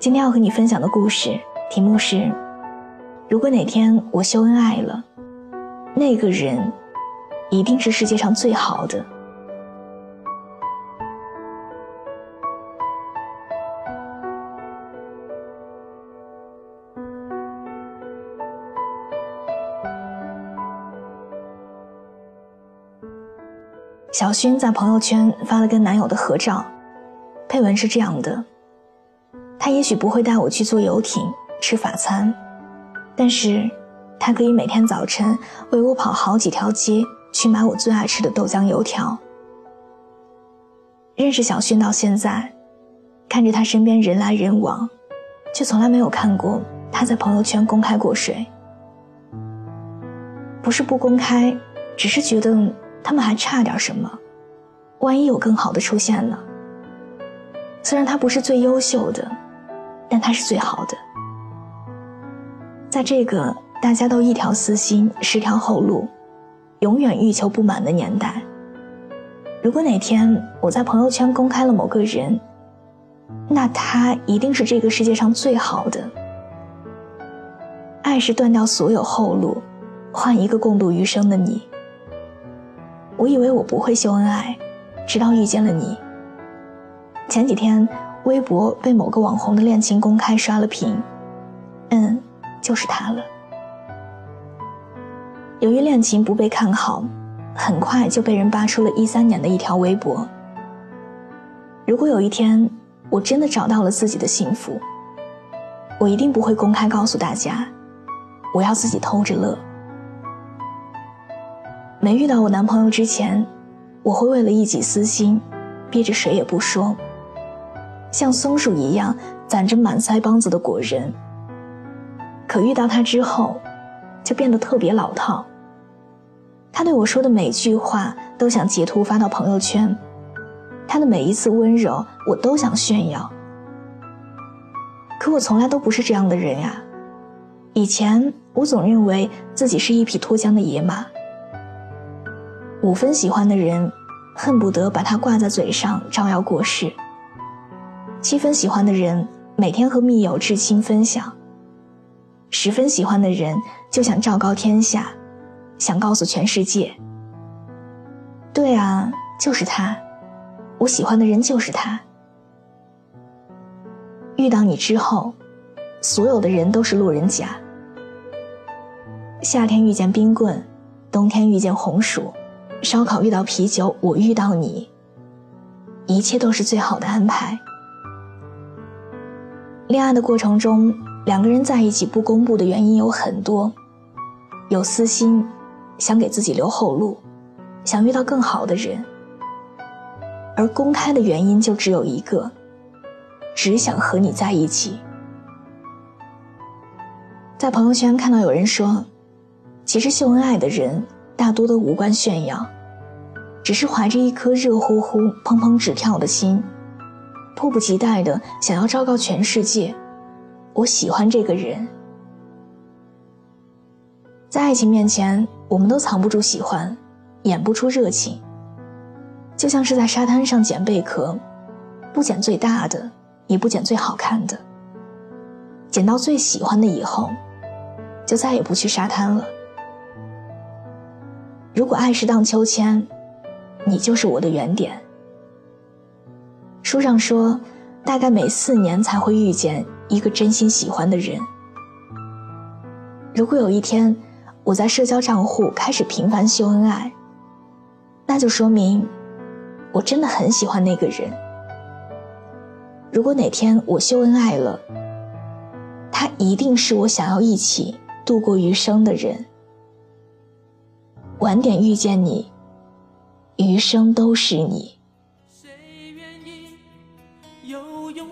今天要和你分享的故事题目是：如果哪天我秀恩爱了，那个人一定是世界上最好的。小薰在朋友圈发了跟男友的合照，配文是这样的。他也许不会带我去坐游艇吃法餐，但是，他可以每天早晨为我跑好几条街去买我最爱吃的豆浆油条。认识小薰到现在，看着他身边人来人往，却从来没有看过他在朋友圈公开过谁。不是不公开，只是觉得他们还差点什么，万一有更好的出现呢？虽然他不是最优秀的。但他是最好的，在这个大家都一条私心、十条后路，永远欲求不满的年代，如果哪天我在朋友圈公开了某个人，那他一定是这个世界上最好的。爱是断掉所有后路，换一个共度余生的你。我以为我不会秀恩爱，直到遇见了你。前几天。微博被某个网红的恋情公开刷了屏，嗯，就是他了。由于恋情不被看好，很快就被人扒出了一三年的一条微博。如果有一天我真的找到了自己的幸福，我一定不会公开告诉大家，我要自己偷着乐。没遇到我男朋友之前，我会为了一己私心，憋着谁也不说。像松鼠一样攒着满腮帮子的果仁。可遇到他之后，就变得特别老套。他对我说的每句话都想截图发到朋友圈，他的每一次温柔我都想炫耀。可我从来都不是这样的人呀。以前我总认为自己是一匹脱缰的野马，五分喜欢的人，恨不得把他挂在嘴上招摇过市。七分喜欢的人，每天和密友至亲分享；十分喜欢的人，就想昭告天下，想告诉全世界。对啊，就是他，我喜欢的人就是他。遇到你之后，所有的人都是路人甲。夏天遇见冰棍，冬天遇见红薯，烧烤遇到啤酒，我遇到你，一切都是最好的安排。恋爱的过程中，两个人在一起不公布的原因有很多，有私心，想给自己留后路，想遇到更好的人；而公开的原因就只有一个，只想和你在一起。在朋友圈看到有人说，其实秀恩爱的人大多都无关炫耀，只是怀着一颗热乎乎、砰砰直跳的心。迫不及待的想要昭告全世界，我喜欢这个人。在爱情面前，我们都藏不住喜欢，演不出热情。就像是在沙滩上捡贝壳，不捡最大的，也不捡最好看的。捡到最喜欢的以后，就再也不去沙滩了。如果爱是荡秋千，你就是我的原点。书上说，大概每四年才会遇见一个真心喜欢的人。如果有一天，我在社交账户开始频繁秀恩爱，那就说明我真的很喜欢那个人。如果哪天我秀恩爱了，他一定是我想要一起度过余生的人。晚点遇见你，余生都是你。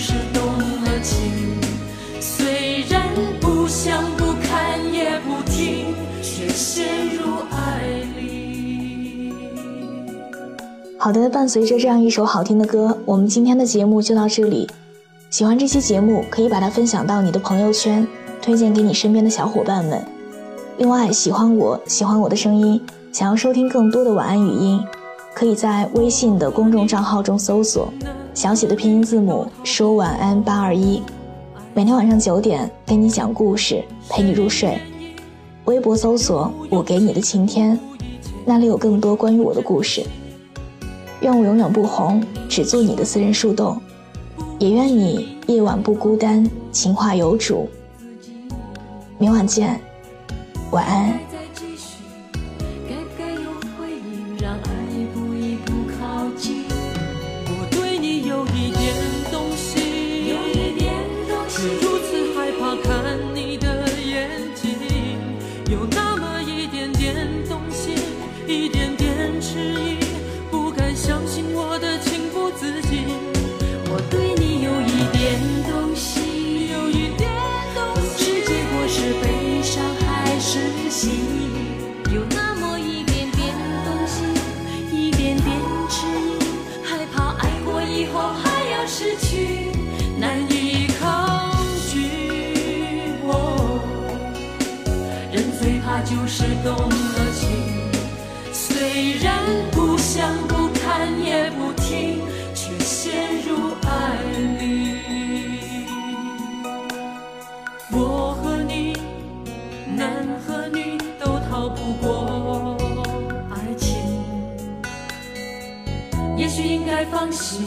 是动了情，虽然不想不看也不听，却陷入爱里。好的，伴随着这样一首好听的歌，我们今天的节目就到这里。喜欢这期节目，可以把它分享到你的朋友圈，推荐给你身边的小伙伴们。另外，喜欢我喜欢我的声音，想要收听更多的晚安语音，可以在微信的公众账号中搜索。小写的拼音字母说晚安八二一，每天晚上九点跟你讲故事，陪你入睡。微博搜索我给你的晴天，那里有更多关于我的故事。愿我永远不红，只做你的私人树洞。也愿你夜晚不孤单，情话有主。明晚见，晚安。动了情，虽然不想不看也不听，却陷入爱里。我和你，男和女都逃不过爱情，也许应该放心，